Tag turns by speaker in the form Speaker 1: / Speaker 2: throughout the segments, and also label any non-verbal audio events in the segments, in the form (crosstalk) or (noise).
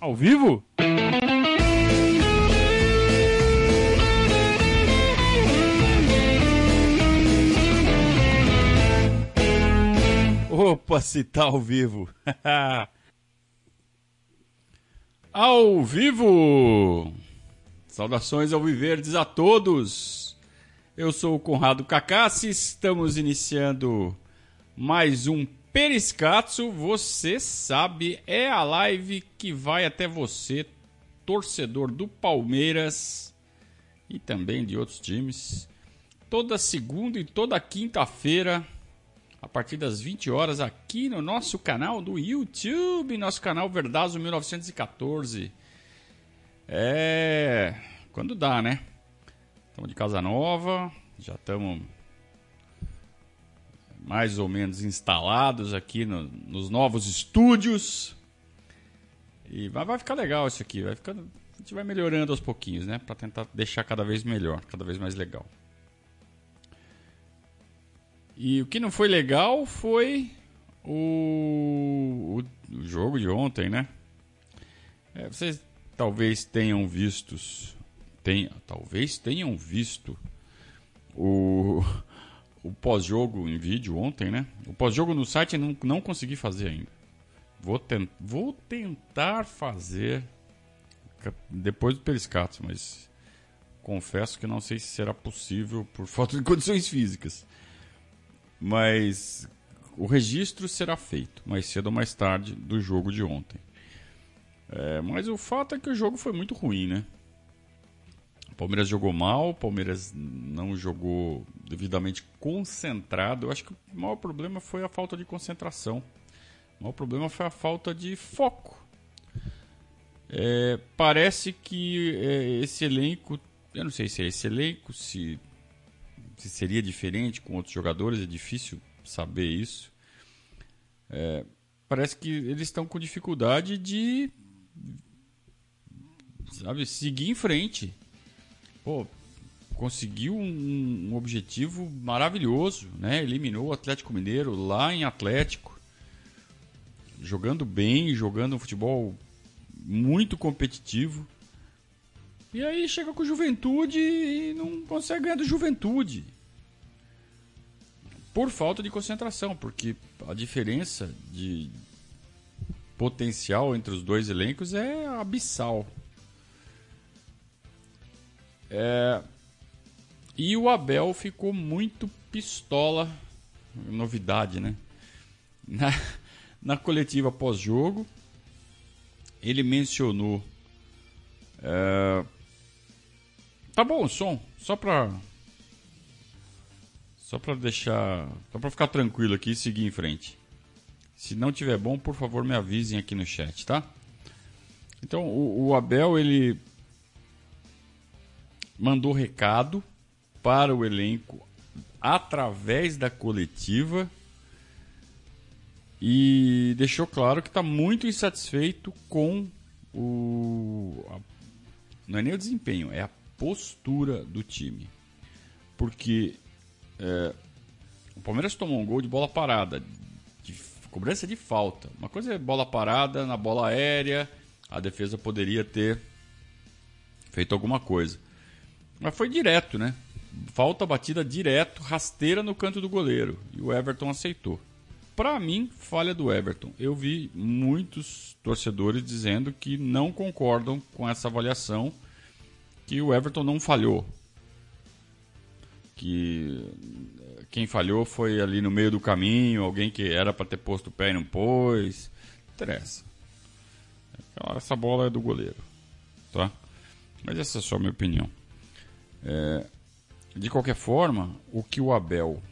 Speaker 1: Ao vivo? Opa, se tá ao vivo. (laughs) ao vivo! Saudações ao Viverdes a todos! Eu sou o Conrado Cacassi, estamos iniciando mais um Periscatso. Você sabe, é a live que vai até você, torcedor do Palmeiras e também de outros times, toda segunda e toda quinta-feira a partir das 20 horas aqui no nosso canal do YouTube, nosso canal Verdazo 1914. É. Quando dá, né? Estamos de casa nova, já estamos mais ou menos instalados aqui no, nos novos estúdios. E vai, vai ficar legal isso aqui, vai ficando, a gente vai melhorando aos pouquinhos, né? Para tentar deixar cada vez melhor, cada vez mais legal. E o que não foi legal foi o, o, o jogo de ontem, né? É, vocês talvez tenham vistos, tenha, talvez tenham visto o, o pós-jogo em vídeo ontem, né? O pós-jogo no site não, não consegui fazer ainda. Vou, vou tentar fazer depois do Periscato, mas confesso que não sei se será possível por (laughs) falta de condições físicas. Mas o registro será feito mais cedo ou mais tarde do jogo de ontem. É, mas o fato é que o jogo foi muito ruim, né? Palmeiras jogou mal, Palmeiras não jogou devidamente concentrado. Eu acho que o maior problema foi a falta de concentração. O maior problema foi a falta de foco. É, parece que é, esse elenco, eu não sei se é esse elenco, se se seria diferente com outros jogadores, é difícil saber isso. É, parece que eles estão com dificuldade de sabe, seguir em frente. Pô, conseguiu um, um, objetivo maravilhoso, né? Eliminou o Atlético Mineiro lá em Atlético, jogando bem, jogando um futebol muito competitivo. E aí chega com juventude e não consegue ganhar do juventude. Por falta de concentração, porque a diferença de potencial entre os dois elencos é abissal. É... E o Abel ficou muito pistola, novidade, né? Na, (laughs) na coletiva pós-jogo, ele mencionou é, Tá bom o som, só pra. Só pra deixar. Só pra ficar tranquilo aqui e seguir em frente. Se não tiver bom, por favor me avisem aqui no chat, tá? Então o, o Abel ele mandou recado para o elenco através da coletiva e deixou claro que está muito insatisfeito com o. Não é nem o desempenho, é a postura do time. Porque é, o Palmeiras tomou um gol de bola parada, de cobrança de falta. Uma coisa é bola parada na bola aérea, a defesa poderia ter feito alguma coisa. Mas foi direto, né? Falta batida direto, rasteira no canto do goleiro. E o Everton aceitou. Para mim, falha do Everton. Eu vi muitos torcedores dizendo que não concordam com essa avaliação que o Everton não falhou. Que quem falhou foi ali no meio do caminho, alguém que era para ter posto o pé e não pôs. Interessa. Essa bola é do goleiro. Tá? Mas essa é só a minha opinião. É, de qualquer forma, o que o Abel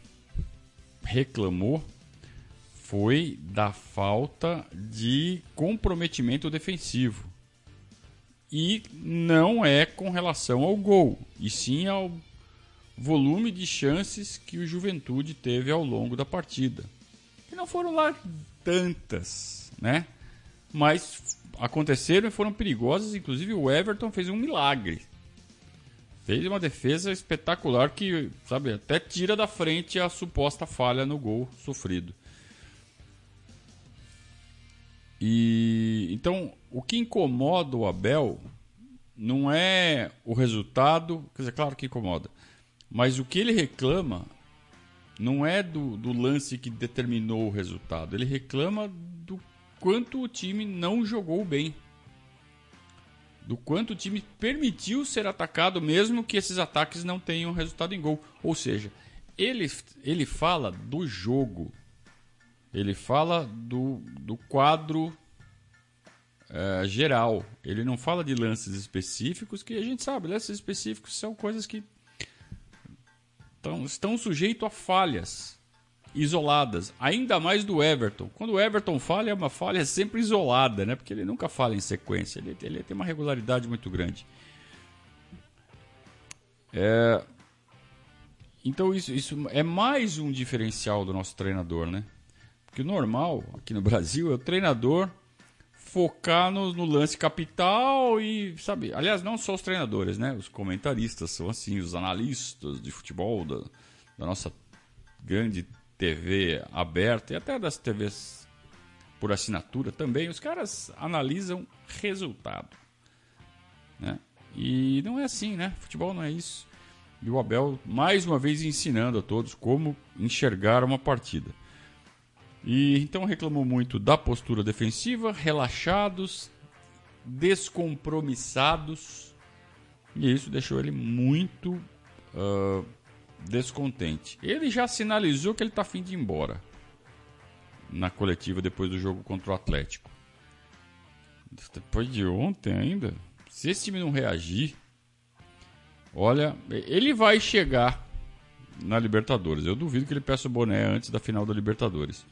Speaker 1: reclamou foi da falta de comprometimento defensivo e não é com relação ao gol, e sim ao volume de chances que o Juventude teve ao longo da partida. Que não foram lá tantas, né? Mas aconteceram e foram perigosas, inclusive o Everton fez um milagre. Fez uma defesa espetacular que, sabe, até tira da frente a suposta falha no gol sofrido. E então o que incomoda o Abel não é o resultado, quer dizer, claro que incomoda, mas o que ele reclama não é do, do lance que determinou o resultado, ele reclama do quanto o time não jogou bem. Do quanto o time permitiu ser atacado, mesmo que esses ataques não tenham resultado em gol. Ou seja, ele, ele fala do jogo, ele fala do, do quadro é, geral. Ele não fala de lances específicos, que a gente sabe, lances específicos são coisas que tão, estão sujeitos a falhas isoladas, ainda mais do Everton. Quando o Everton falha, é uma falha sempre isolada, né? Porque ele nunca falha em sequência, ele, ele tem uma regularidade muito grande. É... Então isso, isso é mais um diferencial do nosso treinador, né? Porque o normal aqui no Brasil é o treinador focar no, no, lance capital e, sabe, aliás, não só os treinadores, né? Os comentaristas são assim, os analistas de futebol da, da nossa grande TV aberta e até das TVs por assinatura também, os caras analisam resultado, né? E não é assim, né? Futebol não é isso. E o Abel, mais uma vez, ensinando a todos como enxergar uma partida. E então reclamou muito da postura defensiva, relaxados, descompromissados. E isso deixou ele muito uh, descontente. Ele já sinalizou que ele está afim de ir embora na coletiva depois do jogo contra o Atlético. Depois de ontem ainda, se esse time não reagir, olha, ele vai chegar na Libertadores. Eu duvido que ele peça o boné antes da final da Libertadores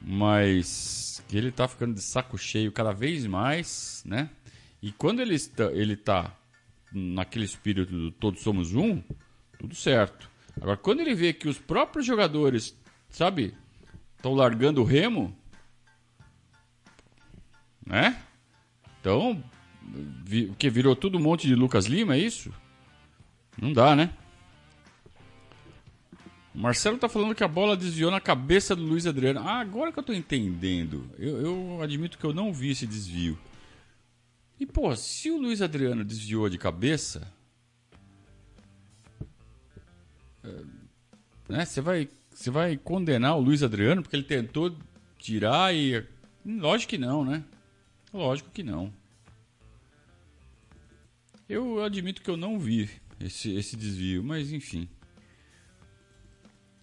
Speaker 1: mas que ele tá ficando de saco cheio cada vez mais, né? E quando ele está, ele tá naquele espírito do todos somos um, tudo certo. Agora, quando ele vê que os próprios jogadores, sabe, estão largando o remo, né? Então, vi, que virou tudo um monte de Lucas Lima, é isso? Não dá, né? O Marcelo tá falando que a bola desviou na cabeça do Luiz Adriano. Ah, agora que eu tô entendendo. Eu, eu admito que eu não vi esse desvio. E, pô, se o Luiz Adriano desviou de cabeça. Né, você vai, você vai condenar o Luiz Adriano porque ele tentou tirar e. Lógico que não, né? Lógico que não. Eu admito que eu não vi esse, esse desvio, mas enfim.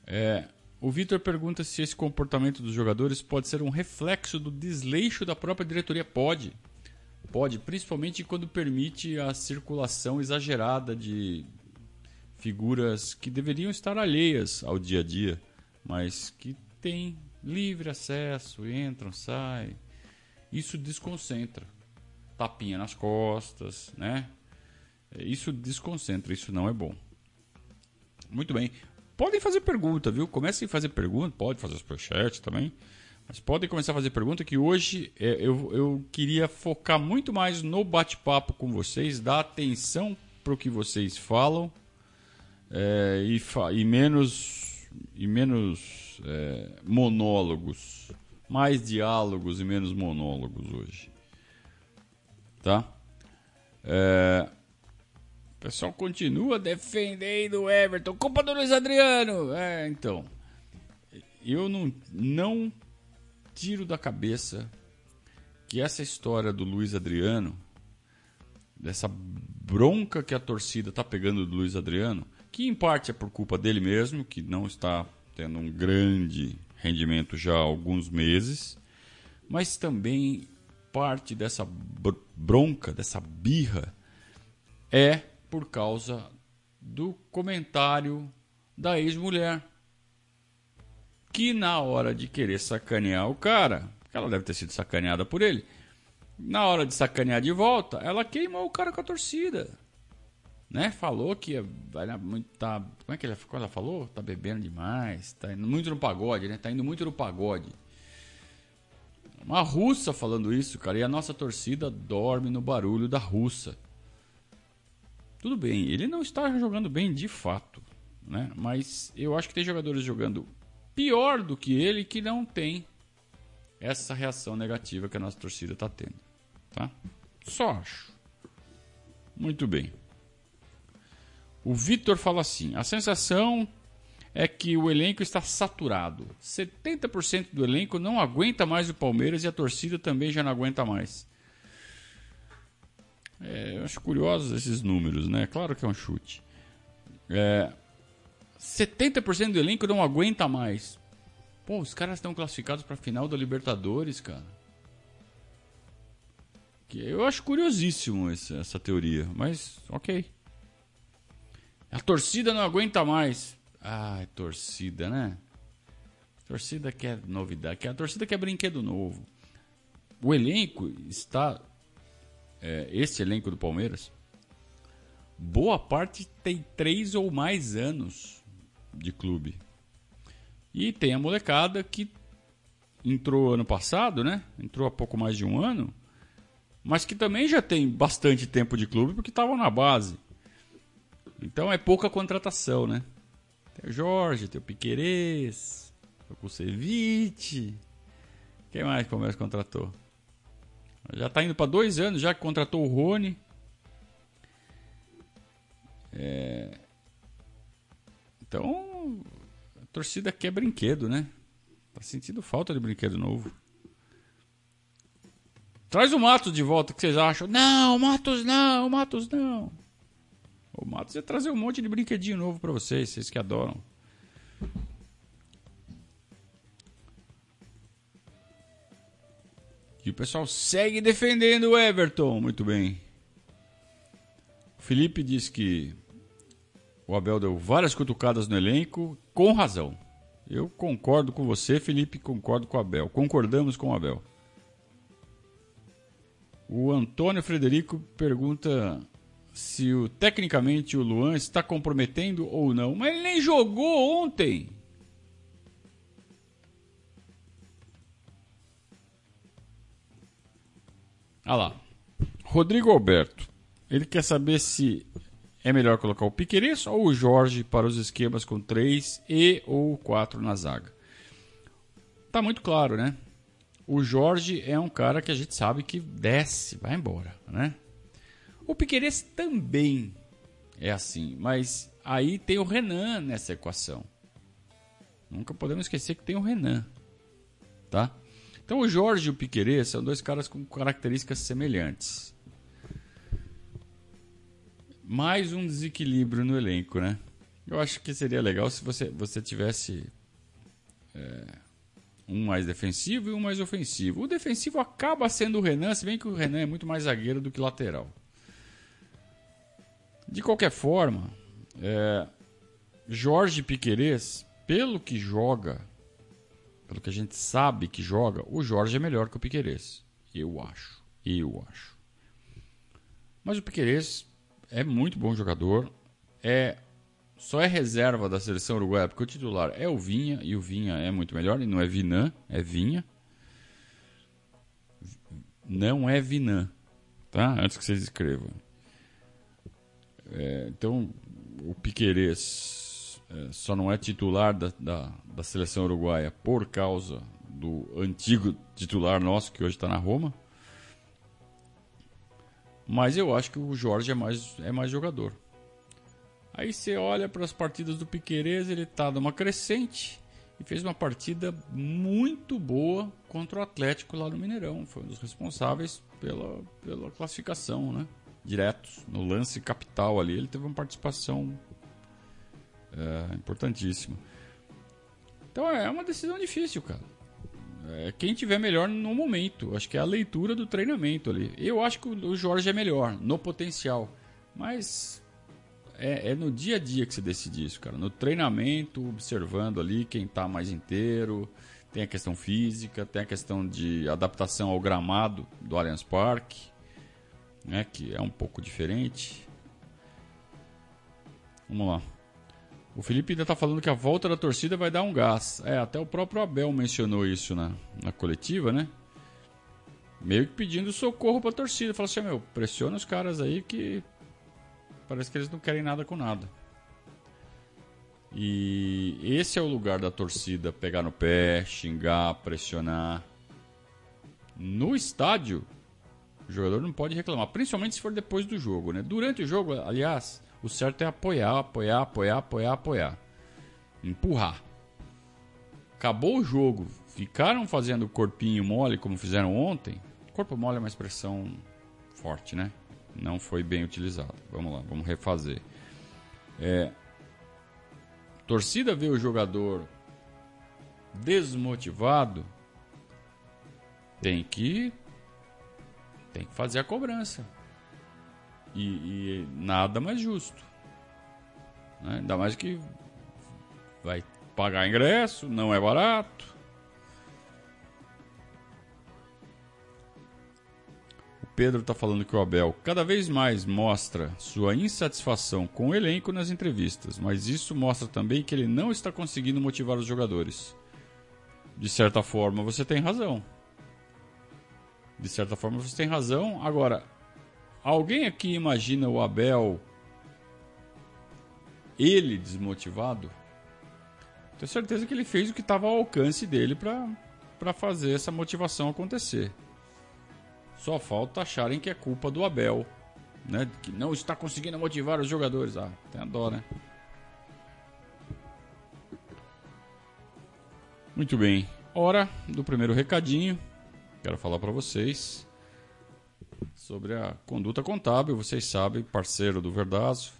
Speaker 1: É, o Vitor pergunta se esse comportamento dos jogadores pode ser um reflexo do desleixo da própria diretoria. Pode. Pode, principalmente quando permite a circulação exagerada de figuras que deveriam estar alheias ao dia a dia, mas que têm livre acesso, entram, saem. Isso desconcentra. Tapinha nas costas, né? Isso desconcentra, isso não é bom. Muito bem. Podem fazer pergunta, viu? Comecem a fazer pergunta, pode fazer superchat também. Mas podem começar a fazer pergunta que hoje é, eu, eu queria focar muito mais no bate-papo com vocês, dar atenção para o que vocês falam é, e, e, menos, e menos é, monólogos. Mais diálogos e menos monólogos hoje. Tá? É, o pessoal continua defendendo o Everton. Culpa do Luiz Adriano. É, então. Eu não, não tiro da cabeça que essa história do Luiz Adriano, dessa bronca que a torcida está pegando do Luiz Adriano, que em parte é por culpa dele mesmo, que não está tendo um grande rendimento já há alguns meses, mas também parte dessa bronca, dessa birra, é por causa do comentário da ex-mulher. Que na hora de querer sacanear o cara, ela deve ter sido sacaneada por ele, na hora de sacanear de volta, ela queimou o cara com a torcida. Né? Falou que vai muito. Tá, como é que ela, ela falou? Tá bebendo demais, tá indo muito no pagode, né? Tá indo muito no pagode. Uma russa falando isso, cara, e a nossa torcida dorme no barulho da russa. Tudo bem, ele não está jogando bem de fato, né? Mas eu acho que tem jogadores jogando pior do que ele que não tem essa reação negativa que a nossa torcida está tendo. Tá? Só acho. Muito bem. O Vitor fala assim: a sensação é que o elenco está saturado. 70% do elenco não aguenta mais o Palmeiras e a torcida também já não aguenta mais. É, eu acho curiosos esses números, né? Claro que é um chute. É, 70% do elenco não aguenta mais. Pô, os caras estão classificados para a final da Libertadores, cara. Eu acho curiosíssimo essa, essa teoria, mas ok. A torcida não aguenta mais. Ah, torcida, né? Torcida quer novidade, a torcida quer brinquedo novo. O elenco está. É, esse elenco do Palmeiras, boa parte tem três ou mais anos de clube. E tem a molecada que entrou ano passado, né? Entrou há pouco mais de um ano, mas que também já tem bastante tempo de clube porque estavam na base. Então é pouca contratação, né? Tem o Jorge, tem o Piquerez, o Kusevich. Quem mais que o Palmeiras contratou? Já está indo para dois anos, já que contratou o Rony. É... Então, a torcida quer brinquedo, né? Tá sentindo falta de brinquedo novo. Traz o Matos de volta, que vocês acham? Não, Matos não, Matos não. O Matos ia trazer um monte de brinquedinho novo para vocês, vocês que adoram. E o pessoal segue defendendo o Everton. Muito bem. O Felipe diz que o Abel deu várias cutucadas no elenco, com razão. Eu concordo com você, Felipe, concordo com o Abel. Concordamos com o Abel. O Antônio Frederico pergunta se o, tecnicamente o Luan está comprometendo ou não. Mas ele nem jogou ontem. Ah lá. Rodrigo Alberto. Ele quer saber se é melhor colocar o Piqueires ou o Jorge para os esquemas com 3 e ou 4 na zaga. Tá muito claro, né? O Jorge é um cara que a gente sabe que desce, vai embora, né? O Piqueires também é assim, mas aí tem o Renan nessa equação. Nunca podemos esquecer que tem o Renan, tá? Então o Jorge e o Piqueires são dois caras com características semelhantes. Mais um desequilíbrio no elenco, né? Eu acho que seria legal se você, você tivesse é, um mais defensivo e um mais ofensivo. O defensivo acaba sendo o Renan, se bem que o Renan é muito mais zagueiro do que lateral. De qualquer forma, é, Jorge Piquerez, pelo que joga, pelo que a gente sabe que joga, o Jorge é melhor que o Piquerez. Eu acho. Eu acho. Mas o Piquerez é muito bom jogador. É só é reserva da seleção uruguaia porque o titular é o Vinha e o Vinha é muito melhor e não é Vinan, é Vinha. Não é Vinan, tá? Antes que vocês escrevam. É, então, o Piquerez é, só não é titular da, da, da, seleção uruguaia por causa do antigo titular nosso, que hoje está na Roma. Mas eu acho que o Jorge é mais, é mais jogador. Aí você olha para as partidas do Piquerez, ele está numa crescente e fez uma partida muito boa contra o Atlético lá no Mineirão. Foi um dos responsáveis pela, pela classificação, né? Diretos no lance capital ali, ele teve uma participação é, importantíssima. Então é uma decisão difícil, cara. É quem tiver melhor no momento. Acho que é a leitura do treinamento ali. Eu acho que o Jorge é melhor no potencial, mas é, é, no dia a dia que se decide isso, cara. No treinamento, observando ali quem está mais inteiro. Tem a questão física, tem a questão de adaptação ao gramado do Allianz Parque né, que é um pouco diferente. Vamos lá. O Felipe ainda está falando que a volta da torcida vai dar um gás. É, até o próprio Abel mencionou isso na, na coletiva, né? Meio que pedindo socorro para a torcida. Falou assim: meu, pressiona os caras aí que parece que eles não querem nada com nada. E esse é o lugar da torcida pegar no pé, xingar, pressionar. no estádio, o jogador não pode reclamar, principalmente se for depois do jogo, né? Durante o jogo, aliás, o certo é apoiar, apoiar, apoiar, apoiar, apoiar. Empurrar. Acabou o jogo, ficaram fazendo corpinho mole como fizeram ontem. Corpo mole é uma expressão forte, né? Não foi bem utilizado. Vamos lá, vamos refazer. É, torcida vê o jogador desmotivado, tem que tem que fazer a cobrança. E, e nada mais justo. Né? Ainda mais que vai pagar ingresso, não é barato. O Pedro está falando que o Abel cada vez mais mostra sua insatisfação com o elenco nas entrevistas, mas isso mostra também que ele não está conseguindo motivar os jogadores. De certa forma, você tem razão. De certa forma, você tem razão. Agora, alguém aqui imagina o Abel ele desmotivado? Tenho certeza que ele fez o que estava ao alcance dele para fazer essa motivação acontecer. Só falta acharem que é culpa do Abel, né? Que não está conseguindo motivar os jogadores. Ah, tem a dó, né? Muito bem. Hora do primeiro recadinho quero falar para vocês sobre a conduta contábil. Vocês sabem, parceiro do Verdazo,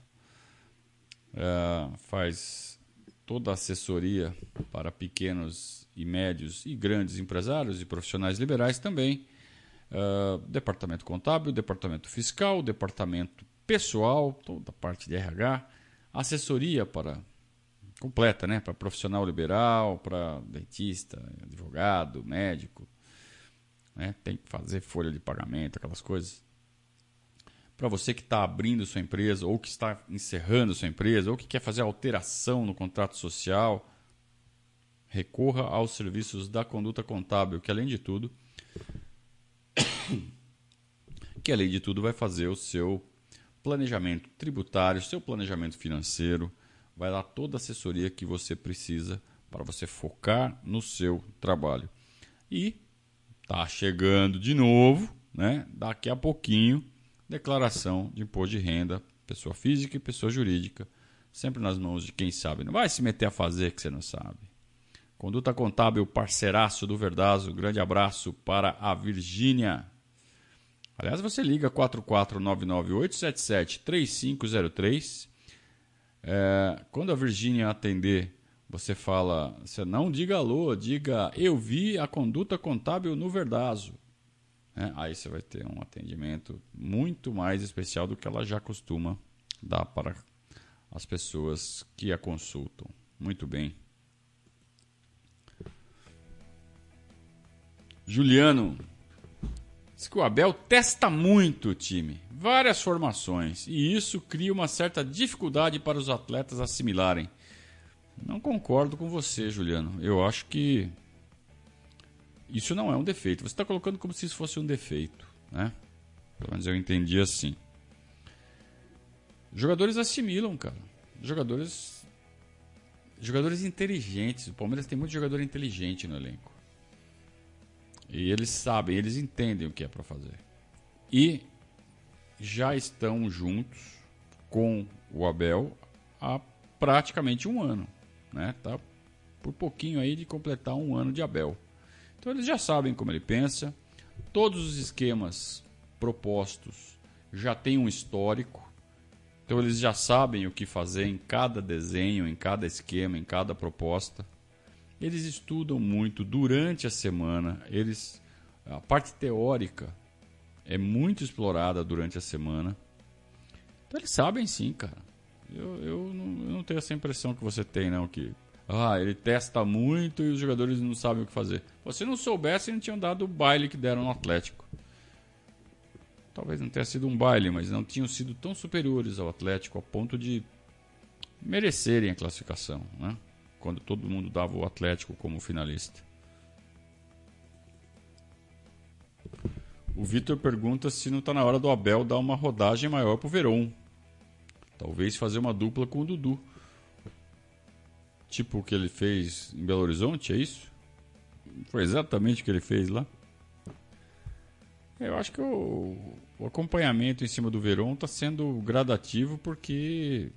Speaker 1: é, faz toda a assessoria para pequenos e médios e grandes empresários e profissionais liberais também. É, departamento contábil, departamento fiscal, departamento pessoal, toda a parte de RH, assessoria para completa, né, para profissional liberal, para dentista, advogado, médico, né? tem que fazer folha de pagamento, aquelas coisas. Para você que está abrindo sua empresa, ou que está encerrando sua empresa, ou que quer fazer alteração no contrato social, recorra aos serviços da conduta contábil, que além de tudo, (coughs) que além de tudo vai fazer o seu planejamento tributário, seu planejamento financeiro, vai dar toda a assessoria que você precisa para você focar no seu trabalho. E Tá chegando de novo, né? Daqui a pouquinho, declaração de imposto de renda, pessoa física e pessoa jurídica, sempre nas mãos de quem sabe. Não vai se meter a fazer que você não sabe. Conduta Contábil, parceiraço do Verdazo. Grande abraço para a Virgínia. Aliás, você liga 44998773503. É, quando a Virgínia atender você fala, você não diga alô, diga eu vi a conduta contábil no Verdazo. É, aí você vai ter um atendimento muito mais especial do que ela já costuma dar para as pessoas que a consultam. Muito bem. Juliano, diz que o Abel testa muito o time, várias formações, e isso cria uma certa dificuldade para os atletas assimilarem. Não concordo com você, Juliano. Eu acho que isso não é um defeito. Você está colocando como se isso fosse um defeito, né? Pelo menos eu entendi assim. Jogadores assimilam, cara. Jogadores jogadores inteligentes. O Palmeiras tem muito jogador inteligente no elenco. E eles sabem, eles entendem o que é para fazer. E já estão juntos com o Abel há praticamente um ano né? Tá por pouquinho aí de completar um ano de Abel. Então eles já sabem como ele pensa. Todos os esquemas propostos já têm um histórico. Então eles já sabem o que fazer em cada desenho, em cada esquema, em cada proposta. Eles estudam muito durante a semana. Eles a parte teórica é muito explorada durante a semana. Então eles sabem sim, cara. Eu, eu, não, eu não tenho essa impressão que você tem, não, que ah, ele testa muito e os jogadores não sabem o que fazer. Se não soubesse, não tinham dado o baile que deram no Atlético. Talvez não tenha sido um baile, mas não tinham sido tão superiores ao Atlético a ponto de merecerem a classificação, né? Quando todo mundo dava o Atlético como finalista. O Vitor pergunta se não está na hora do Abel dar uma rodagem maior pro Verón. Talvez fazer uma dupla com o Dudu. Tipo o que ele fez em Belo Horizonte, é isso? Foi exatamente o que ele fez lá. Eu acho que o, o acompanhamento em cima do Verón está sendo gradativo porque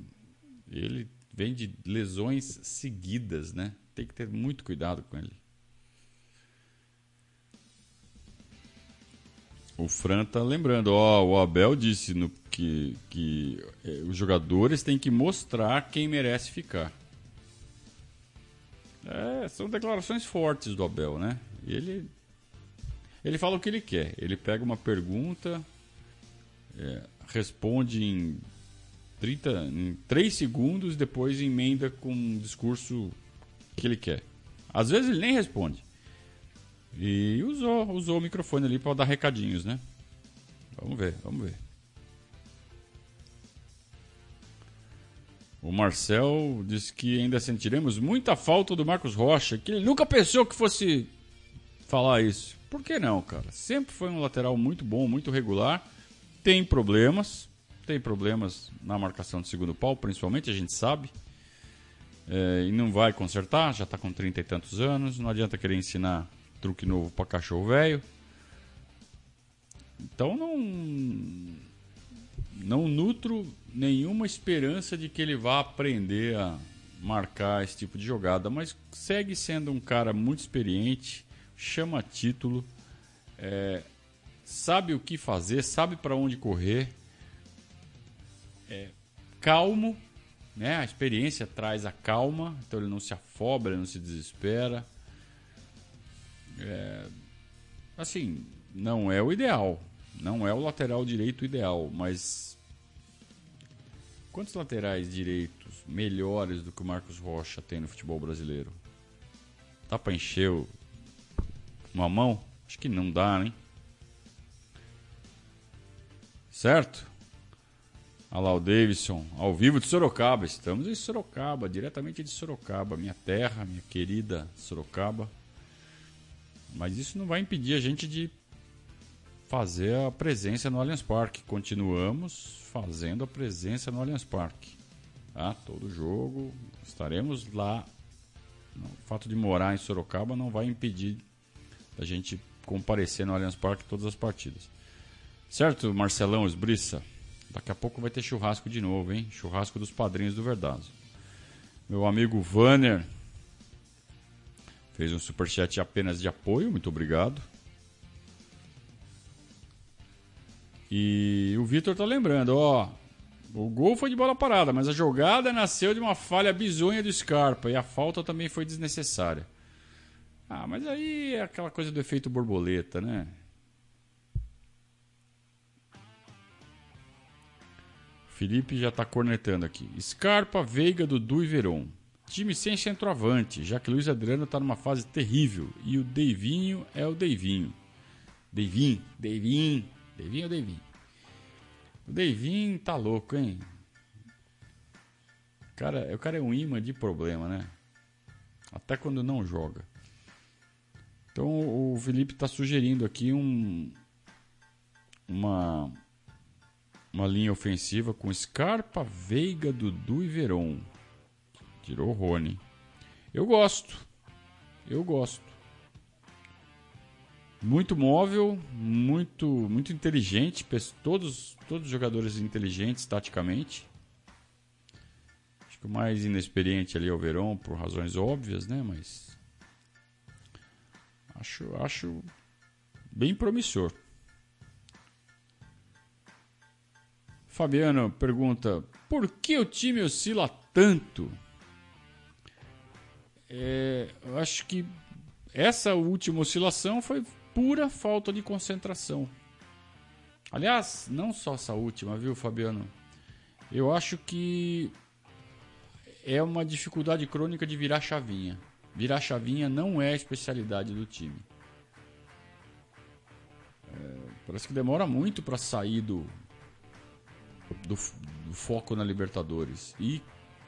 Speaker 1: ele vem de lesões seguidas, né? Tem que ter muito cuidado com ele. O Fran tá lembrando, ó, o Abel disse no, que, que é, os jogadores têm que mostrar quem merece ficar. É, são declarações fortes do Abel, né? Ele, ele fala o que ele quer. Ele pega uma pergunta, é, responde em 30, em 3 segundos, depois emenda com um discurso que ele quer. Às vezes ele nem responde. E usou, usou o microfone ali para dar recadinhos, né? Vamos ver, vamos ver. O Marcel disse que ainda sentiremos muita falta do Marcos Rocha, que ele nunca pensou que fosse falar isso. Por que não, cara? Sempre foi um lateral muito bom, muito regular. Tem problemas, tem problemas na marcação de segundo pau, principalmente, a gente sabe. É, e não vai consertar, já está com trinta e tantos anos. Não adianta querer ensinar truque novo para cachorro velho. Então não não nutro nenhuma esperança de que ele vá aprender a marcar esse tipo de jogada, mas segue sendo um cara muito experiente, chama título, é, sabe o que fazer, sabe para onde correr, é, calmo, né? A experiência traz a calma, então ele não se afoba, ele não se desespera. É, assim, não é o ideal, não é o lateral direito ideal, mas quantos laterais direitos melhores do que o Marcos Rocha tem no futebol brasileiro? Dá para encher uma mão? Acho que não dá, hein? Certo? Olha lá o Davidson, ao vivo de Sorocaba. Estamos em Sorocaba, diretamente de Sorocaba, minha terra, minha querida Sorocaba. Mas isso não vai impedir a gente de fazer a presença no Allianz Parque. Continuamos fazendo a presença no Allianz Parque. Tá? Todo jogo estaremos lá. O fato de morar em Sorocaba não vai impedir a gente comparecer no Allianz Parque todas as partidas. Certo, Marcelão Esbriça? Daqui a pouco vai ter churrasco de novo, hein? Churrasco dos padrinhos do Verdazo. Meu amigo Vanner fez um superchat apenas de apoio, muito obrigado. E o Vitor tá lembrando, ó. O gol foi de bola parada, mas a jogada nasceu de uma falha bizonha do Scarpa e a falta também foi desnecessária. Ah, mas aí é aquela coisa do efeito borboleta, né? Felipe já tá cornetando aqui. Scarpa, Veiga, Dudu e Veron. Time sem centroavante, já que Luiz Adriano tá numa fase terrível. E o Deivinho é o Deivinho. Deivinho, Deivinho. Deivinho ou Deivinho? O Deivinho tá louco, hein? Cara, o cara é um imã de problema, né? Até quando não joga. Então o Felipe está sugerindo aqui um uma uma linha ofensiva com Scarpa, Veiga, Dudu e Veron. Tirou o Rony. Eu gosto. Eu gosto muito móvel, muito muito inteligente, todos todos os jogadores inteligentes taticamente. Acho que o mais inexperiente ali é o Verón por razões óbvias, né, mas acho acho bem promissor. Fabiano pergunta: por que o time oscila tanto? É, eu acho que essa última oscilação foi pura falta de concentração. Aliás, não só essa última, viu, Fabiano? Eu acho que é uma dificuldade crônica de virar chavinha. Virar chavinha não é a especialidade do time. É, parece que demora muito para sair do, do, do foco na Libertadores. E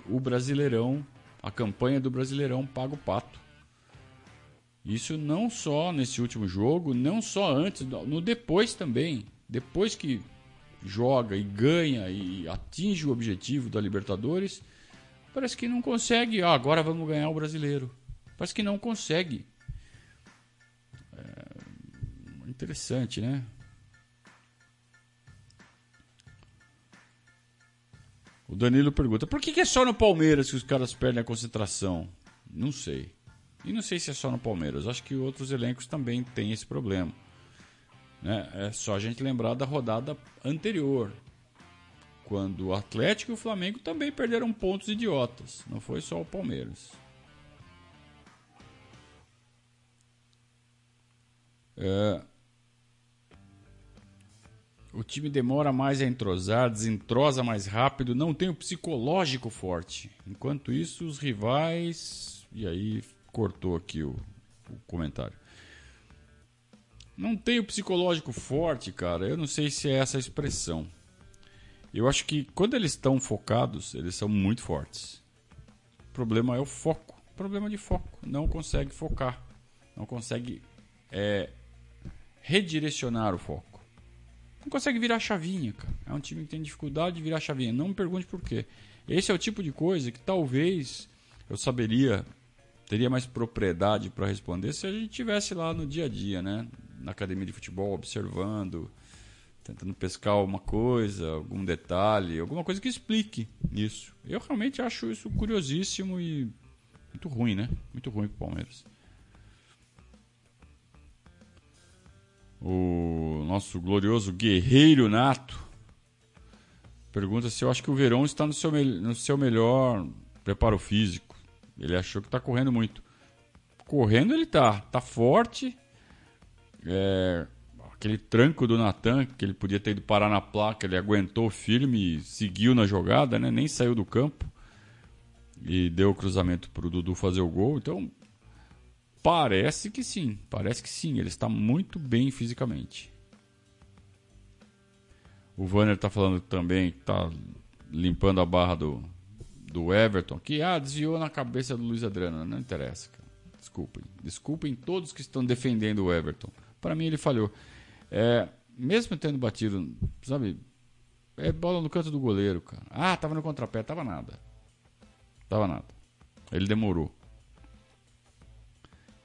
Speaker 1: o Brasileirão, a campanha do Brasileirão paga o pato. Isso não só nesse último jogo, não só antes, no depois também. Depois que joga e ganha e atinge o objetivo da Libertadores, parece que não consegue. Ah, agora vamos ganhar o brasileiro. Parece que não consegue. É interessante, né? O Danilo pergunta: por que, que é só no Palmeiras que os caras perdem a concentração? Não sei. E não sei se é só no Palmeiras. Acho que outros elencos também têm esse problema. Né? É só a gente lembrar da rodada anterior, quando o Atlético e o Flamengo também perderam pontos idiotas. Não foi só o Palmeiras. É... O time demora mais a entrosar, desentrosa mais rápido, não tem o psicológico forte. Enquanto isso, os rivais. E aí cortou aqui o, o comentário. Não tem o psicológico forte, cara. Eu não sei se é essa a expressão. Eu acho que quando eles estão focados, eles são muito fortes. O problema é o foco. Problema de foco. Não consegue focar. Não consegue é, redirecionar o foco. Não consegue virar chavinha, cara. É um time que tem dificuldade de virar chavinha. Não me pergunte por quê. Esse é o tipo de coisa que talvez eu saberia teria mais propriedade para responder se a gente tivesse lá no dia a dia, né? Na academia de futebol, observando, tentando pescar alguma coisa, algum detalhe, alguma coisa que explique isso. Eu realmente acho isso curiosíssimo e muito ruim, né? Muito ruim para o Palmeiras. O nosso glorioso guerreiro nato pergunta se eu acho que o Verão está no seu, no seu melhor preparo físico. Ele achou que está correndo muito. Correndo ele tá, tá forte. É, aquele tranco do Natan, que ele podia ter ido parar na placa, ele aguentou firme e seguiu na jogada, né? Nem saiu do campo. E deu o cruzamento para o Dudu fazer o gol. Então, parece que sim. Parece que sim. Ele está muito bem fisicamente. O Vanner está falando também que está limpando a barra do, do Everton, que ah, desviou na cabeça do Luiz Adriano. Não interessa, cara. Desculpem. Desculpem todos que estão defendendo o Everton. Para mim, ele falhou. É, mesmo tendo batido, sabe? É bola no canto do goleiro, cara. Ah, tava no contrapé, tava nada. Tava nada. Ele demorou.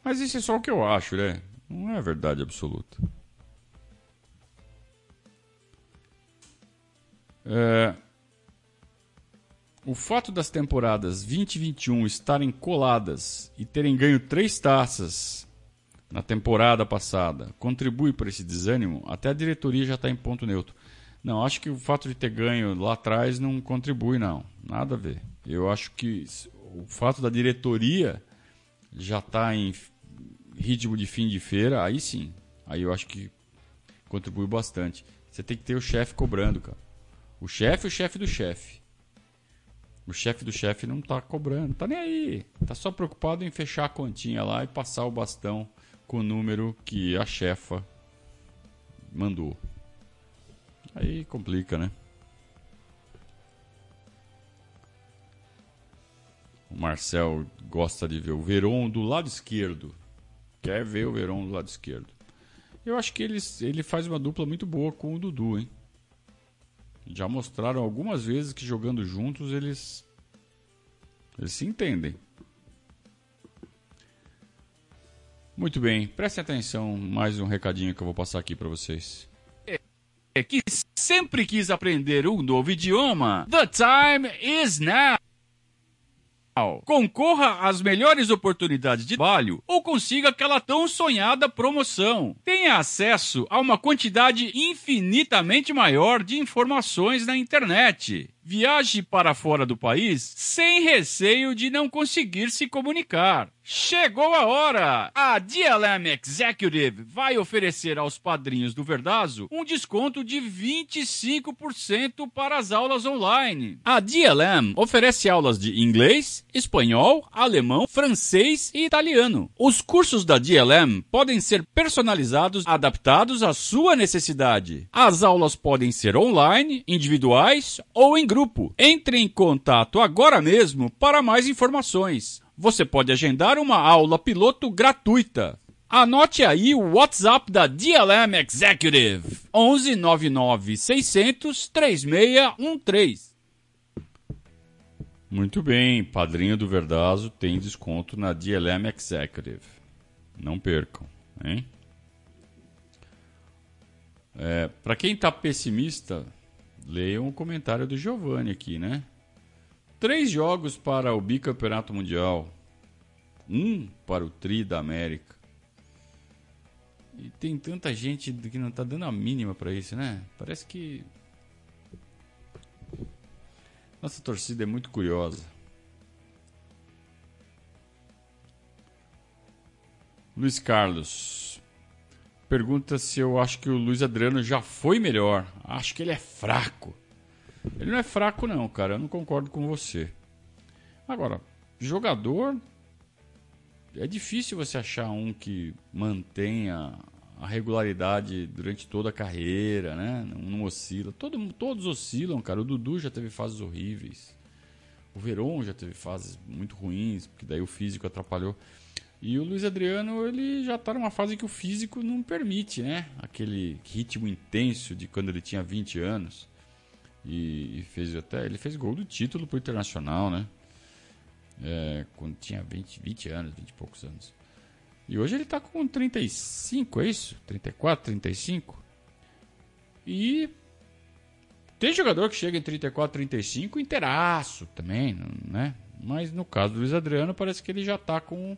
Speaker 1: Mas isso é só o que eu acho, né? Não é verdade absoluta. É, o fato das temporadas 20 e 21 estarem coladas e terem ganho três taças na temporada passada contribui para esse desânimo? Até a diretoria já está em ponto neutro. Não, acho que o fato de ter ganho lá atrás não contribui, não. Nada a ver. Eu acho que o fato da diretoria já estar tá em ritmo de fim de feira, aí sim. Aí eu acho que contribui bastante. Você tem que ter o chefe cobrando, cara. O chefe, o chefe do chefe. O chefe do chefe não tá cobrando, tá nem aí. Tá só preocupado em fechar a continha lá e passar o bastão com o número que a chefa mandou. Aí complica, né? O Marcel gosta de ver o Veron do lado esquerdo. Quer ver o Veron do lado esquerdo. Eu acho que ele, ele faz uma dupla muito boa com o Dudu, hein? Já mostraram algumas vezes que jogando juntos eles eles se entendem. Muito bem, prestem atenção, mais um recadinho que eu vou passar aqui para vocês.
Speaker 2: É que sempre quis aprender um novo idioma. The time is now. Concorra às melhores oportunidades de trabalho ou consiga aquela tão sonhada promoção. Tenha acesso a uma quantidade infinitamente maior de informações na internet. Viaje para fora do país sem receio de não conseguir se comunicar. Chegou a hora! A DLM Executive vai oferecer aos padrinhos do Verdazo um desconto de 25% para as aulas online. A DLM oferece aulas de inglês, espanhol, alemão, francês e italiano. Os cursos da DLM podem ser personalizados, adaptados à sua necessidade. As aulas podem ser online, individuais ou em grupo. Entre em contato agora mesmo para mais informações você pode agendar uma aula piloto gratuita. Anote aí o WhatsApp da DLM Executive: 11 99 600 3613.
Speaker 1: Muito bem, padrinho do Verdazo tem desconto na DLM Executive. Não percam, hein? É, Para quem está pessimista, leiam o comentário do Giovanni aqui, né? Três jogos para o bicampeonato mundial. Um para o Tri da América. E tem tanta gente que não tá dando a mínima para isso, né? Parece que. Nossa torcida é muito curiosa. Luiz Carlos pergunta se eu acho que o Luiz Adriano já foi melhor. Acho que ele é fraco. Ele não é fraco, não, cara. Eu não concordo com você. Agora, jogador. É difícil você achar um que mantenha a regularidade durante toda a carreira, né? Não, não oscila. Todo, todos oscilam, cara. O Dudu já teve fases horríveis. O Veron já teve fases muito ruins, porque daí o físico atrapalhou. E o Luiz Adriano, ele já está numa fase que o físico não permite, né? Aquele ritmo intenso de quando ele tinha 20 anos. E, fez até. Ele fez gol do título pro Internacional, né? É, quando tinha 20, 20 anos, 20 e poucos anos. E hoje ele está com 35, é isso? 34, 35? E tem jogador que chega em 34, 35 inteiraço também, né? Mas no caso do Luiz Adriano, parece que ele já está com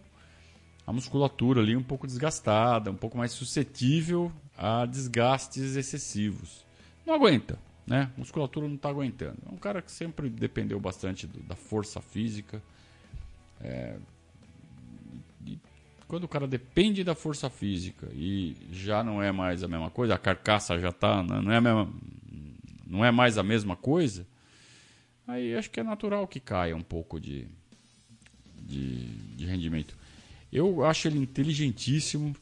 Speaker 1: a musculatura ali um pouco desgastada, um pouco mais suscetível a desgastes excessivos. Não aguenta, né? A musculatura não está aguentando. É um cara que sempre dependeu bastante do, da força física. É, quando o cara depende da força física e já não é mais a mesma coisa, a carcaça já está, né? não é, não é mais a mesma coisa, aí acho que é natural que caia um pouco de, de, de rendimento. Eu acho ele inteligentíssimo.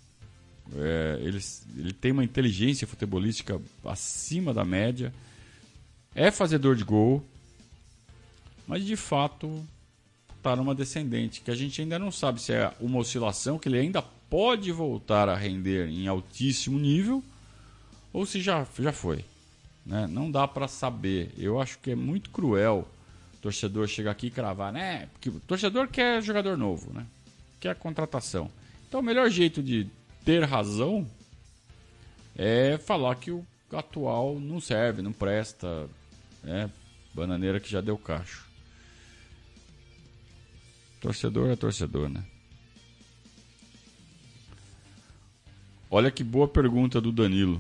Speaker 1: É, ele, ele tem uma inteligência futebolística acima da média. É fazedor de gol. Mas de fato está numa descendente. Que a gente ainda não sabe se é uma oscilação, que ele ainda pode voltar a render em altíssimo nível. Ou se já, já foi. Né? Não dá para saber. Eu acho que é muito cruel o torcedor chegar aqui e cravar, né? Porque o torcedor quer jogador novo, né? Que é a contratação. Então, o melhor jeito de ter razão é falar que o atual não serve, não presta, né? Bananeira que já deu cacho. Torcedor é torcedor, né? Olha que boa pergunta do Danilo.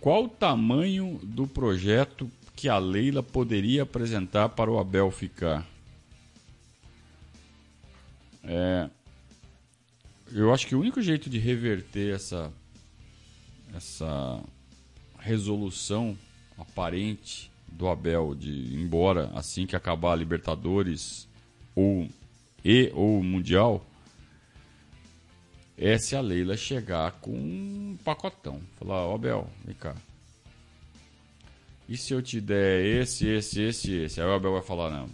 Speaker 1: Qual o tamanho do projeto que a Leila poderia apresentar para o Abel ficar? É, eu acho que o único jeito de reverter essa essa resolução aparente do Abel de ir embora assim que acabar a Libertadores ou e ou Mundial é se a Leila chegar com um pacotão. Falar, ó oh, Abel, vem cá. E se eu te der esse, esse, esse, esse? Aí o Abel vai falar, não,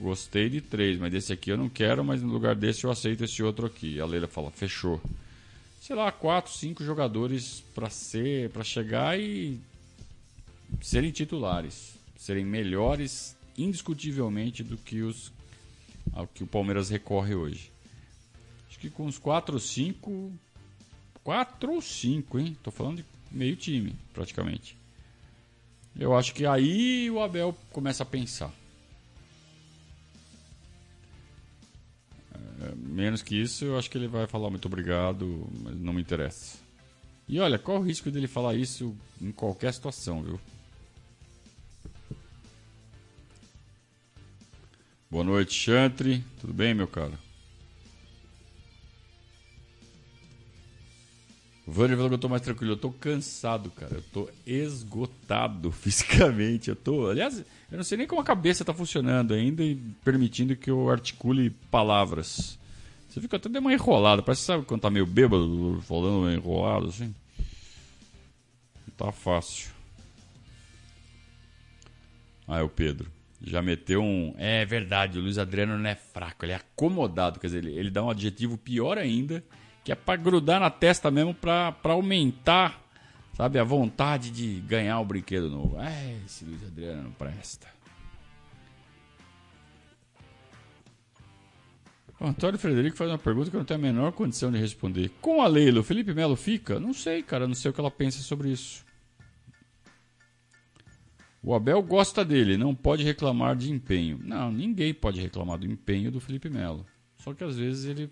Speaker 1: gostei de três, mas desse aqui eu não quero, mas no lugar desse eu aceito esse outro aqui. A Leila fala, fechou. Sei lá, quatro, cinco jogadores para ser, para chegar e serem titulares, serem melhores indiscutivelmente do que os ao que o Palmeiras recorre hoje. Acho que com uns quatro ou cinco, quatro ou cinco, hein? Tô falando de meio time, praticamente. Eu acho que aí o Abel começa a pensar. É, menos que isso, eu acho que ele vai falar muito obrigado, mas não me interessa. E olha, qual o risco dele falar isso em qualquer situação, viu? Boa noite, Chantre. Tudo bem, meu cara? O falou que eu tô mais tranquilo. Eu tô cansado, cara. Eu tô esgotado (laughs) fisicamente. Eu tô. Aliás, eu não sei nem como a cabeça tá funcionando ainda e permitindo que eu articule palavras. Você fica até de uma enrolada. Parece sabe quando tá meio bêbado, falando enrolado assim. Não tá fácil. Ah, é o Pedro. Já meteu um. É verdade, o Luiz Adriano não é fraco, ele é acomodado. Quer dizer, ele, ele dá um adjetivo pior ainda que é para grudar na testa mesmo, para aumentar, sabe, a vontade de ganhar o brinquedo novo. É, esse Luiz Adriano não presta. O Antônio Frederico faz uma pergunta que eu não tenho a menor condição de responder. Com a Leila, o Felipe Melo fica? Não sei, cara, não sei o que ela pensa sobre isso. O Abel gosta dele, não pode reclamar de empenho. Não, ninguém pode reclamar do empenho do Felipe Melo. Só que às vezes ele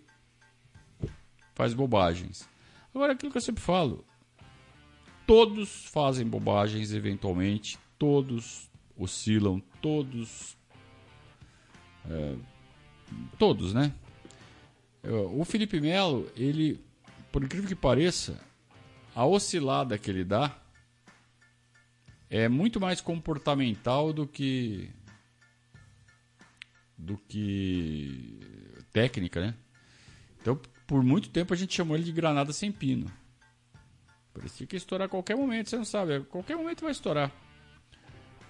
Speaker 1: faz bobagens. Agora, aquilo que eu sempre falo: todos fazem bobagens eventualmente, todos oscilam, todos. É, todos, né? O Felipe Melo, ele, por incrível que pareça, a oscilada que ele dá é muito mais comportamental do que do que técnica, né? Então, por muito tempo a gente chamou ele de granada sem pino. Parecia que ia estourar a qualquer momento, você não sabe, a qualquer momento vai estourar.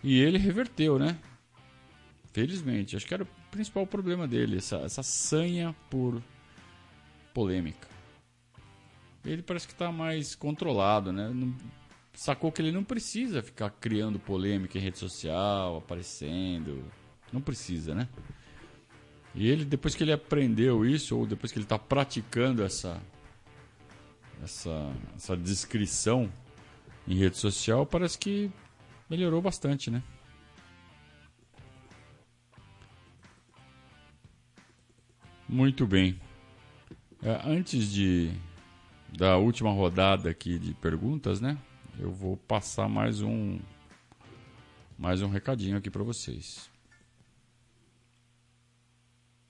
Speaker 1: E ele reverteu, né? Felizmente, acho que era o principal problema dele, essa, essa sanha por polêmica. Ele parece que está mais controlado, né? Não, sacou que ele não precisa ficar criando polêmica em rede social, aparecendo. Não precisa, né? E ele, depois que ele aprendeu isso, ou depois que ele está praticando essa, essa, essa descrição em rede social, parece que melhorou bastante, né? Muito bem. É, antes de da última rodada aqui de perguntas, né? Eu vou passar mais um mais um recadinho aqui para vocês.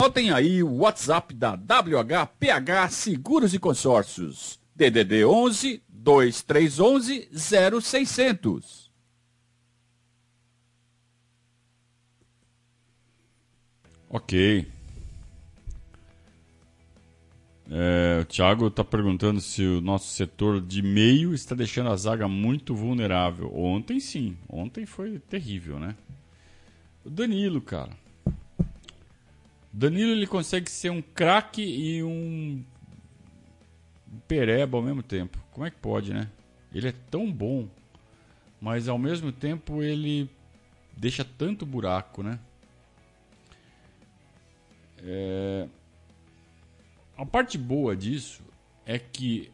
Speaker 2: Notem aí o WhatsApp da WHPH Seguros e Consórcios. DDD 11 2311 0600.
Speaker 1: Ok. É, o Thiago está perguntando se o nosso setor de meio está deixando a zaga muito vulnerável. Ontem sim, ontem foi terrível, né? O Danilo, cara. Danilo ele consegue ser um craque e um pereba ao mesmo tempo. Como é que pode, né? Ele é tão bom, mas ao mesmo tempo ele deixa tanto buraco, né? É... A parte boa disso é que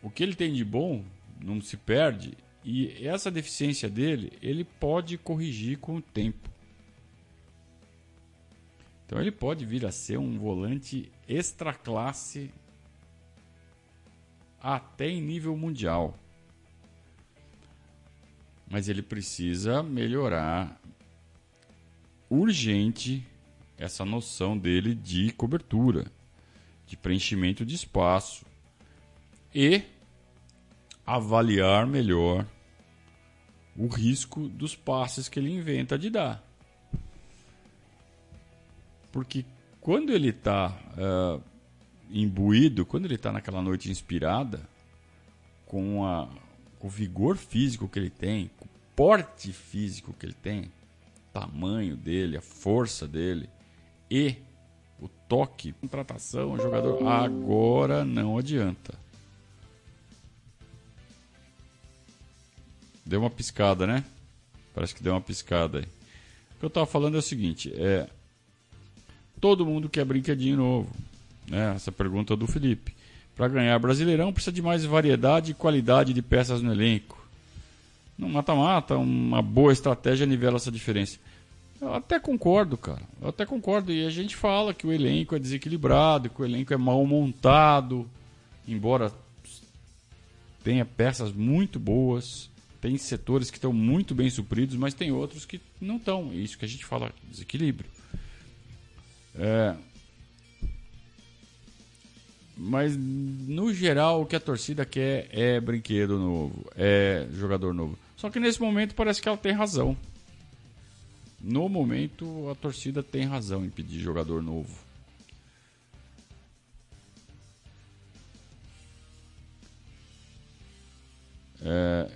Speaker 1: o que ele tem de bom não se perde e essa deficiência dele ele pode corrigir com o tempo. Então ele pode vir a ser um volante extra classe até em nível mundial. Mas ele precisa melhorar urgente essa noção dele de cobertura, de preenchimento de espaço e avaliar melhor o risco dos passes que ele inventa de dar. Porque quando ele está uh, imbuído, quando ele está naquela noite inspirada, com, a, com o vigor físico que ele tem, com o porte físico que ele tem, tamanho dele, a força dele e o toque, contratação, o jogador, agora não adianta. Deu uma piscada, né? Parece que deu uma piscada aí. O que eu estava falando é o seguinte: é, todo mundo quer brinquedinho novo. Né? Essa pergunta do Felipe. Para ganhar Brasileirão precisa de mais variedade e qualidade de peças no elenco. No mata-mata, uma boa estratégia nivela essa diferença. Eu até concordo, cara. Eu até concordo. E a gente fala que o elenco é desequilibrado, que o elenco é mal montado. Embora tenha peças muito boas, tem setores que estão muito bem supridos, mas tem outros que não estão. É isso que a gente fala, desequilíbrio. É, Mas no geral o que a torcida quer é brinquedo novo, é jogador novo. Só que nesse momento parece que ela tem razão. No momento a torcida tem razão em pedir jogador novo. É,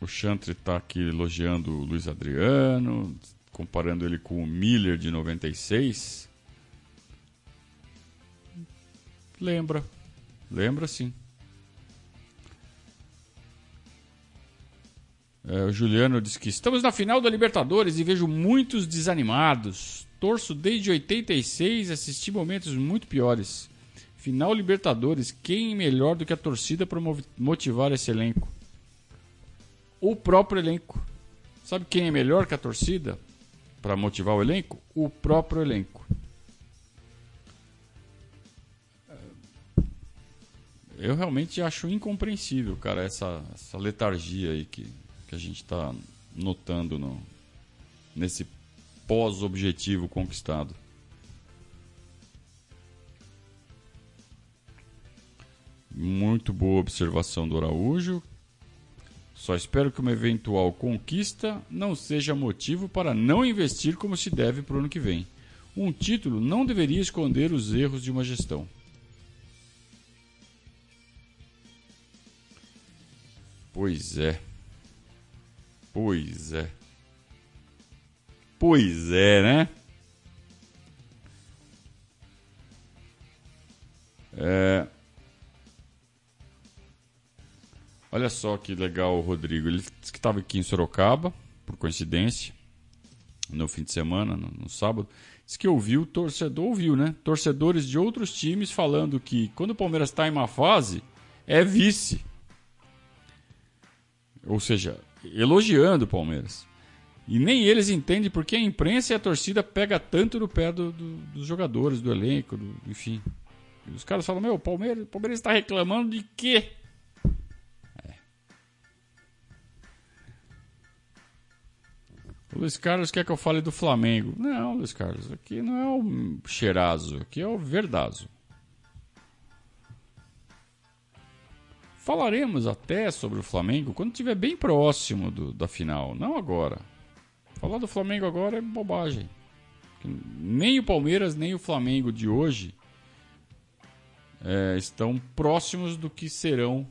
Speaker 1: o Chantre está aqui elogiando o Luiz Adriano, comparando ele com o Miller de 96. Lembra. Lembra sim. É, o Juliano disse que estamos na final da Libertadores e vejo muitos desanimados. Torço desde 86 e assisti momentos muito piores. Final Libertadores, quem melhor do que a torcida para motivar esse elenco? O próprio elenco. Sabe quem é melhor que a torcida para motivar o elenco? O próprio elenco. Eu realmente acho incompreensível, cara, essa, essa letargia aí que, que a gente está notando no, nesse pós-objetivo conquistado. Muito boa observação do Araújo. Só espero que uma eventual conquista não seja motivo para não investir como se deve para o ano que vem. Um título não deveria esconder os erros de uma gestão. Pois é. Pois é. Pois é, né? É. Olha só que legal Rodrigo. Ele disse que estava aqui em Sorocaba, por coincidência, no fim de semana, no, no sábado. Diz que ouviu, torcedor ouviu, né? Torcedores de outros times falando que quando o Palmeiras está em má fase, é vice. Ou seja, elogiando o Palmeiras. E nem eles entendem porque a imprensa e a torcida pega tanto no pé do, do, dos jogadores, do elenco, do, enfim. E os caras falam, meu, o Palmeiras, o Palmeiras está reclamando de quê? Luiz Carlos quer que eu fale do Flamengo. Não, Luiz Carlos, aqui não é o cheirazo, aqui é o verdazo. Falaremos até sobre o Flamengo quando estiver bem próximo do, da final, não agora. Falar do Flamengo agora é bobagem. Nem o Palmeiras, nem o Flamengo de hoje é, estão próximos do que serão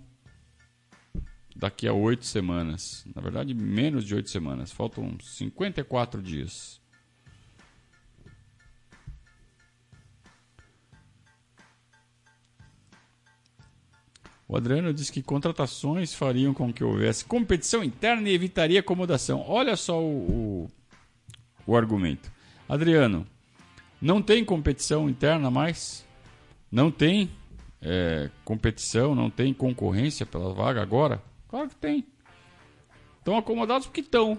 Speaker 1: daqui a oito semanas. Na verdade, menos de oito semanas. Faltam 54 dias. O Adriano disse que contratações fariam com que houvesse competição interna e evitaria acomodação. Olha só o, o, o argumento. Adriano, não tem competição interna mais? Não tem é, competição, não tem concorrência pela vaga agora? Claro que tem. Estão acomodados porque estão.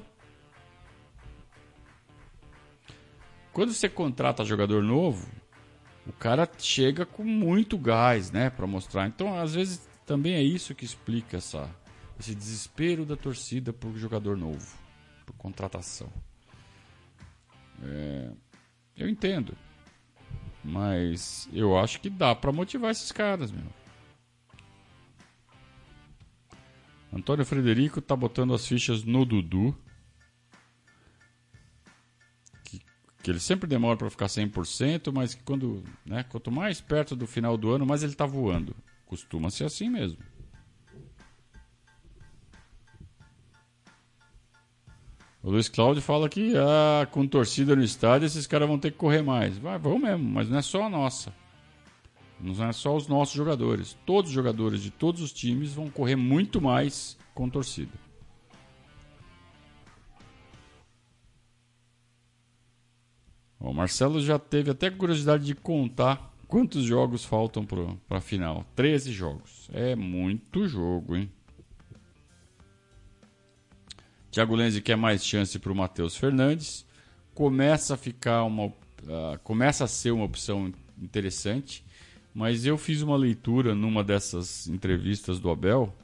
Speaker 1: Quando você contrata jogador novo, o cara chega com muito gás, né, para mostrar. Então, às vezes também é isso que explica essa, esse desespero da torcida por jogador novo, por contratação. É, eu entendo, mas eu acho que dá para motivar esses caras, meu. Antônio Frederico tá botando as fichas no Dudu. Que, que ele sempre demora para ficar 100%, mas que quando, né, quanto mais perto do final do ano, mais ele tá voando. Costuma ser assim mesmo. O Luiz Cláudio fala que ah, com torcida no estádio esses caras vão ter que correr mais. Vai, vão mesmo, mas não é só a nossa. Não é só os nossos jogadores. Todos os jogadores de todos os times vão correr muito mais com torcida. O Marcelo já teve até curiosidade de contar quantos jogos faltam para a final. 13 jogos. É muito jogo, hein? Thiago Lenzi quer mais chance para o Matheus Fernandes. Começa a ficar uma. Uh, começa a ser uma opção interessante. Mas eu fiz uma leitura numa dessas entrevistas do Abel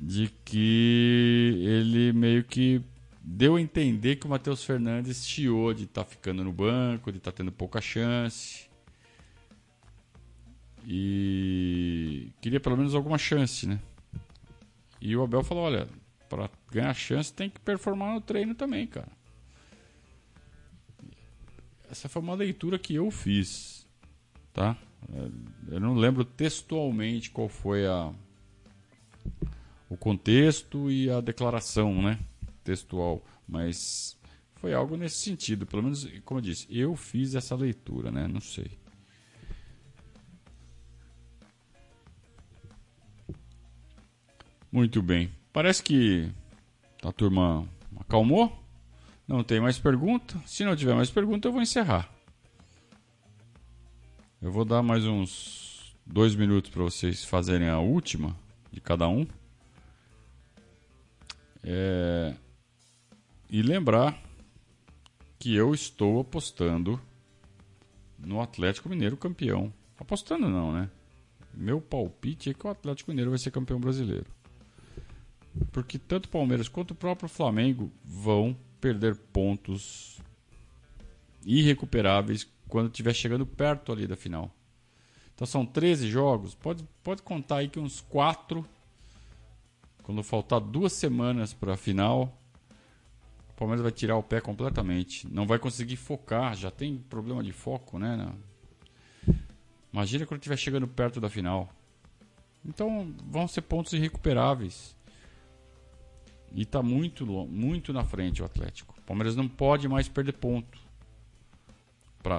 Speaker 1: de que ele meio que deu a entender que o Matheus Fernandes chiou de estar tá ficando no banco, de estar tá tendo pouca chance. E queria pelo menos alguma chance, né? E o Abel falou: olha, para ganhar chance tem que performar no treino também, cara. Essa foi uma leitura que eu fiz, tá? É, eu não lembro textualmente qual foi a o contexto e a declaração, né? Textual, mas foi algo nesse sentido, pelo menos, como eu disse, eu fiz essa leitura, né? Não sei. Muito bem. Parece que a turma acalmou. Não tem mais pergunta. Se não tiver mais pergunta, eu vou encerrar. Eu vou dar mais uns dois minutos para vocês fazerem a última de cada um. É... E lembrar que eu estou apostando no Atlético Mineiro campeão. Apostando não, né? Meu palpite é que o Atlético Mineiro vai ser campeão brasileiro. Porque tanto o Palmeiras quanto o próprio Flamengo vão perder pontos irrecuperáveis quando estiver chegando perto ali da final. Então são 13 jogos, pode, pode contar aí que uns 4, quando faltar duas semanas para a final, o Palmeiras vai tirar o pé completamente. Não vai conseguir focar, já tem problema de foco, né? Imagina quando estiver chegando perto da final. Então vão ser pontos irrecuperáveis. E está muito, muito na frente o Atlético. O Palmeiras não pode mais perder ponto.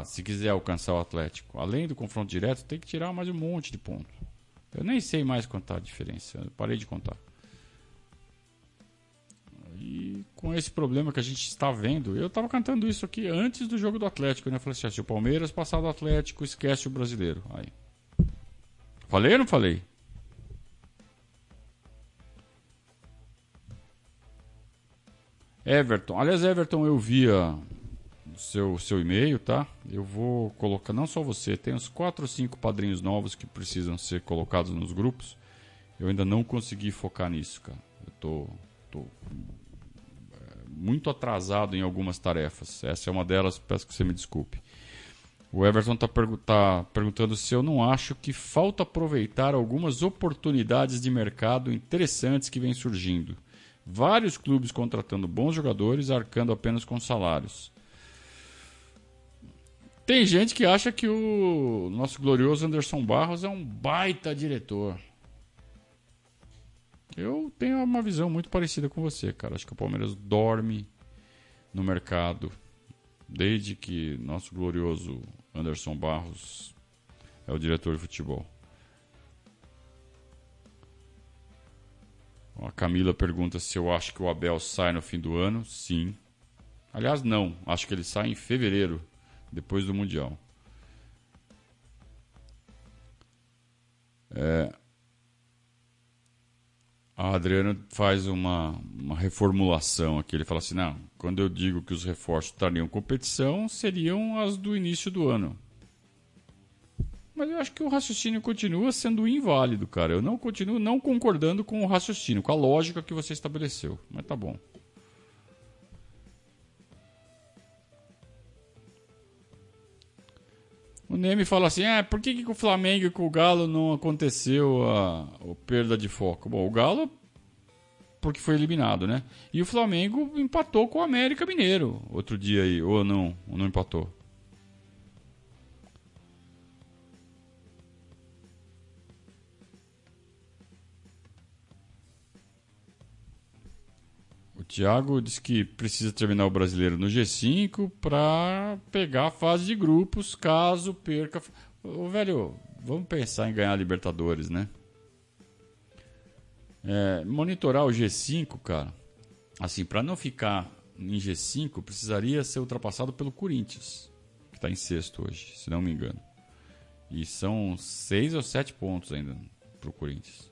Speaker 1: Se quiser alcançar o Atlético. Além do confronto direto, tem que tirar mais um monte de ponto. Eu nem sei mais contar a diferença. Parei de contar. E com esse problema que a gente está vendo, eu estava cantando isso aqui antes do jogo do Atlético, né? Eu falei assim: ah, se o Palmeiras passar do Atlético, esquece o brasileiro. Aí. Falei ou não falei? Everton. Aliás, Everton, eu via seu, seu e-mail, tá? Eu vou colocar, não só você, tem uns 4 ou 5 padrinhos novos que precisam ser colocados nos grupos. Eu ainda não consegui focar nisso, cara. Eu tô, tô é, muito atrasado em algumas tarefas. Essa é uma delas, peço que você me desculpe. O Everton está pergu tá perguntando se eu não acho que falta aproveitar algumas oportunidades de mercado interessantes que vêm surgindo vários clubes contratando bons jogadores, arcando apenas com salários. Tem gente que acha que o nosso glorioso Anderson Barros é um baita diretor. Eu tenho uma visão muito parecida com você, cara. Acho que o Palmeiras dorme no mercado desde que nosso glorioso Anderson Barros é o diretor de futebol. A Camila pergunta se eu acho que o Abel sai no fim do ano. Sim. Aliás, não. Acho que ele sai em fevereiro, depois do Mundial. É... A Adriana faz uma, uma reformulação aqui. Ele fala assim: não, quando eu digo que os reforços trariam competição, seriam as do início do ano. Mas eu acho que o raciocínio continua sendo inválido, cara. Eu não continuo não concordando com o raciocínio, com a lógica que você estabeleceu. Mas tá bom. O Neme fala assim: ah, por que, que com o Flamengo e com o Galo não aconteceu a, a perda de foco? Bom, o Galo, porque foi eliminado, né? E o Flamengo empatou com o América Mineiro outro dia aí, ou não, ou não empatou. Thiago disse que precisa terminar o brasileiro no G5 para pegar a fase de grupos, caso perca. Ô, velho, vamos pensar em ganhar a Libertadores, né? É, monitorar o G5, cara. Assim, para não ficar em G5, precisaria ser ultrapassado pelo Corinthians, que está em sexto hoje, se não me engano. E são seis ou sete pontos ainda pro Corinthians.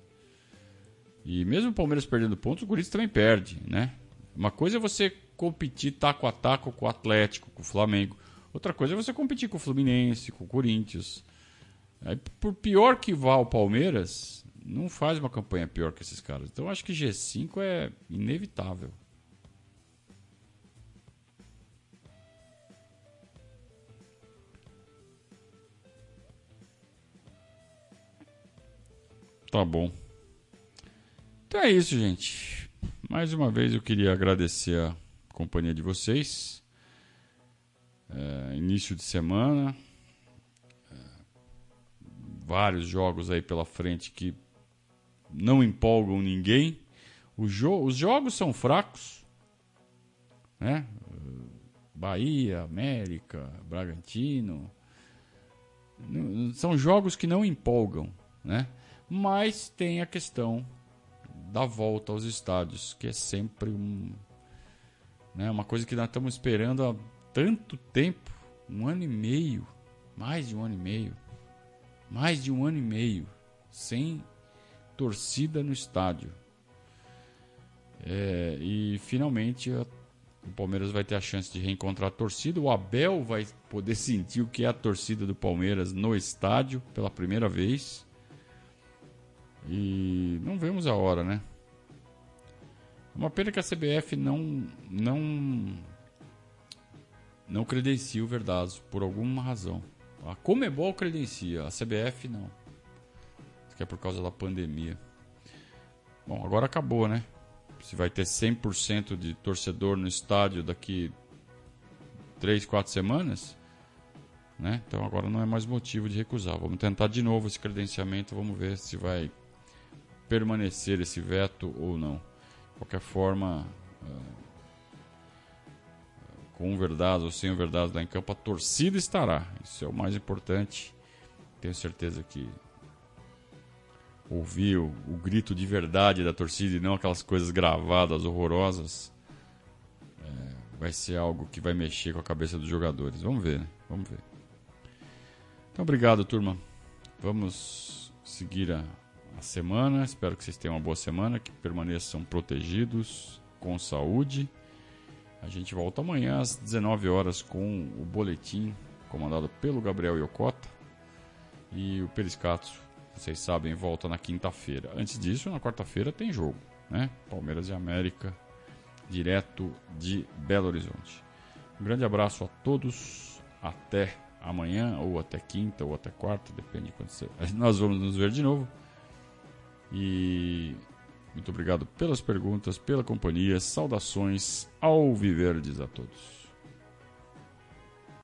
Speaker 1: E mesmo o Palmeiras perdendo pontos, o Corinthians também perde, né? Uma coisa é você competir taco a taco com o Atlético, com o Flamengo. Outra coisa é você competir com o Fluminense, com o Corinthians. Aí, por pior que vá o Palmeiras, não faz uma campanha pior que esses caras. Então acho que G5 é inevitável. tá bom. Então é isso, gente. Mais uma vez eu queria agradecer a companhia de vocês. É, início de semana. É, vários jogos aí pela frente que não empolgam ninguém. Jo os jogos são fracos. Né? Bahia, América, Bragantino. São jogos que não empolgam, né? Mas tem a questão da volta aos estádios, que é sempre um, né, uma coisa que nós estamos esperando há tanto tempo um ano e meio mais de um ano e meio mais de um ano e meio sem torcida no estádio. É, e finalmente a, o Palmeiras vai ter a chance de reencontrar a torcida. O Abel vai poder (laughs) sentir o que é a torcida do Palmeiras no estádio pela primeira vez. E vemos a hora, né? É uma pena que a CBF não não não credencia o Verdazo por alguma razão. A Comebol credencia, a CBF não. Isso que é por causa da pandemia. Bom, agora acabou, né? Se vai ter 100% de torcedor no estádio daqui 3, 4 semanas, né? Então agora não é mais motivo de recusar. Vamos tentar de novo esse credenciamento, vamos ver se vai permanecer esse veto ou não. De qualquer forma, uh, com verdade ou sem verdade lá em campo, a torcida estará. Isso é o mais importante. Tenho certeza que ouvir o, o grito de verdade da torcida e não aquelas coisas gravadas, horrorosas, é, vai ser algo que vai mexer com a cabeça dos jogadores. Vamos ver, né? Vamos ver. Então, obrigado, turma. Vamos seguir a, a semana. Espero que vocês tenham uma boa semana, que permaneçam protegidos, com saúde. A gente volta amanhã às 19 horas com o boletim comandado pelo Gabriel Yokota. E o Periscato, vocês sabem, volta na quinta-feira. Antes disso, na quarta-feira tem jogo, né? Palmeiras e América, direto de Belo Horizonte. Um grande abraço a todos. Até amanhã, ou até quinta, ou até quarta, depende de quando você... (laughs) Nós vamos nos ver de novo. E muito obrigado pelas perguntas, pela companhia. Saudações ao Viverdes a todos.